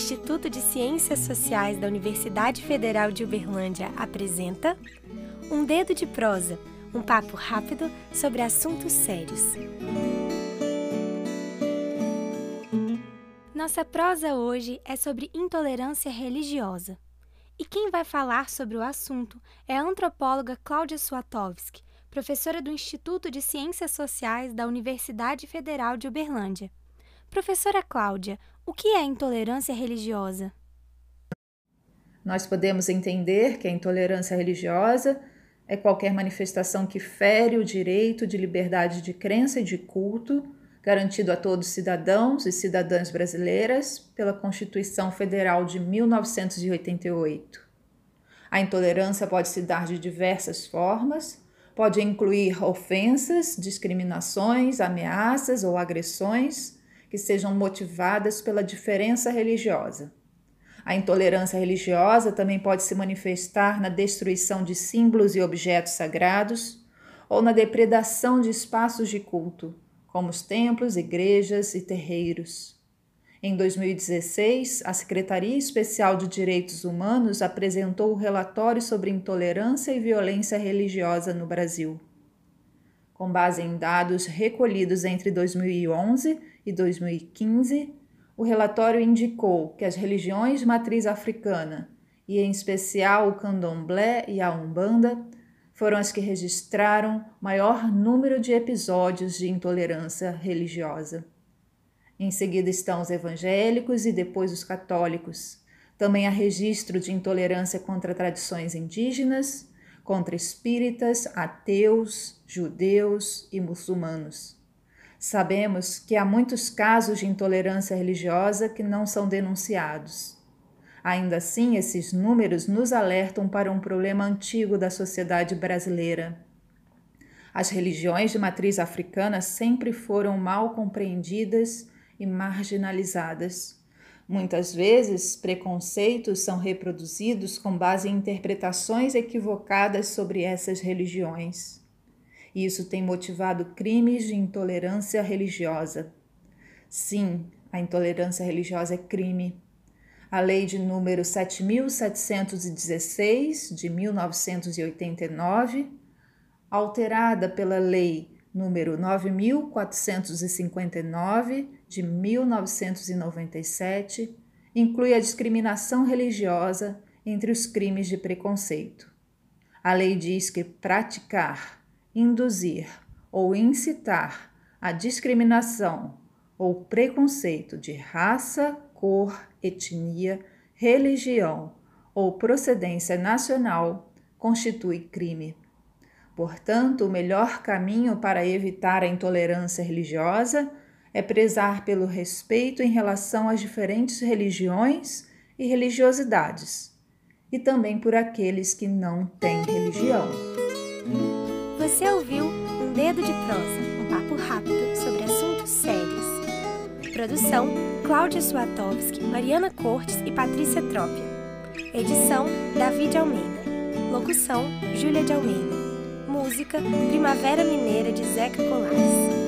Instituto de Ciências Sociais da Universidade Federal de Uberlândia apresenta Um Dedo de Prosa, um papo rápido sobre assuntos sérios. Nossa prosa hoje é sobre intolerância religiosa. E quem vai falar sobre o assunto é a antropóloga Cláudia Suatovski, professora do Instituto de Ciências Sociais da Universidade Federal de Uberlândia. Professora Cláudia, o que é intolerância religiosa? Nós podemos entender que a intolerância religiosa é qualquer manifestação que fere o direito de liberdade de crença e de culto garantido a todos os cidadãos e cidadãs brasileiras pela Constituição Federal de 1988. A intolerância pode se dar de diversas formas, pode incluir ofensas, discriminações, ameaças ou agressões que sejam motivadas pela diferença religiosa. A intolerância religiosa também pode se manifestar na destruição de símbolos e objetos sagrados ou na depredação de espaços de culto, como os templos, igrejas e terreiros. Em 2016, a Secretaria Especial de Direitos Humanos apresentou o relatório sobre intolerância e violência religiosa no Brasil. Com base em dados recolhidos entre 2011 e 2015, o relatório indicou que as religiões de matriz africana, e em especial o candomblé e a umbanda, foram as que registraram maior número de episódios de intolerância religiosa. Em seguida estão os evangélicos e depois os católicos. Também há registro de intolerância contra tradições indígenas, contra espíritas, ateus, judeus e muçulmanos. Sabemos que há muitos casos de intolerância religiosa que não são denunciados. Ainda assim, esses números nos alertam para um problema antigo da sociedade brasileira. As religiões de matriz africana sempre foram mal compreendidas e marginalizadas. Muitas vezes, preconceitos são reproduzidos com base em interpretações equivocadas sobre essas religiões. Isso tem motivado crimes de intolerância religiosa. Sim, a intolerância religiosa é crime. A Lei de número 7716 de 1989, alterada pela Lei número 9459 de 1997, inclui a discriminação religiosa entre os crimes de preconceito. A lei diz que praticar, induzir ou incitar a discriminação ou preconceito de raça, cor, etnia, religião ou procedência nacional constitui crime. Portanto, o melhor caminho para evitar a intolerância religiosa é prezar pelo respeito em relação às diferentes religiões e religiosidades, e também por aqueles que não têm religião. Você ouviu Um Dedo de Prosa, um papo rápido sobre assuntos sérios. Produção: Cláudia Suatovski, Mariana Cortes e Patrícia Trópia. Edição: David Almeida. Locução: Júlia de Almeida. Música Primavera Mineira de Zeca Colares.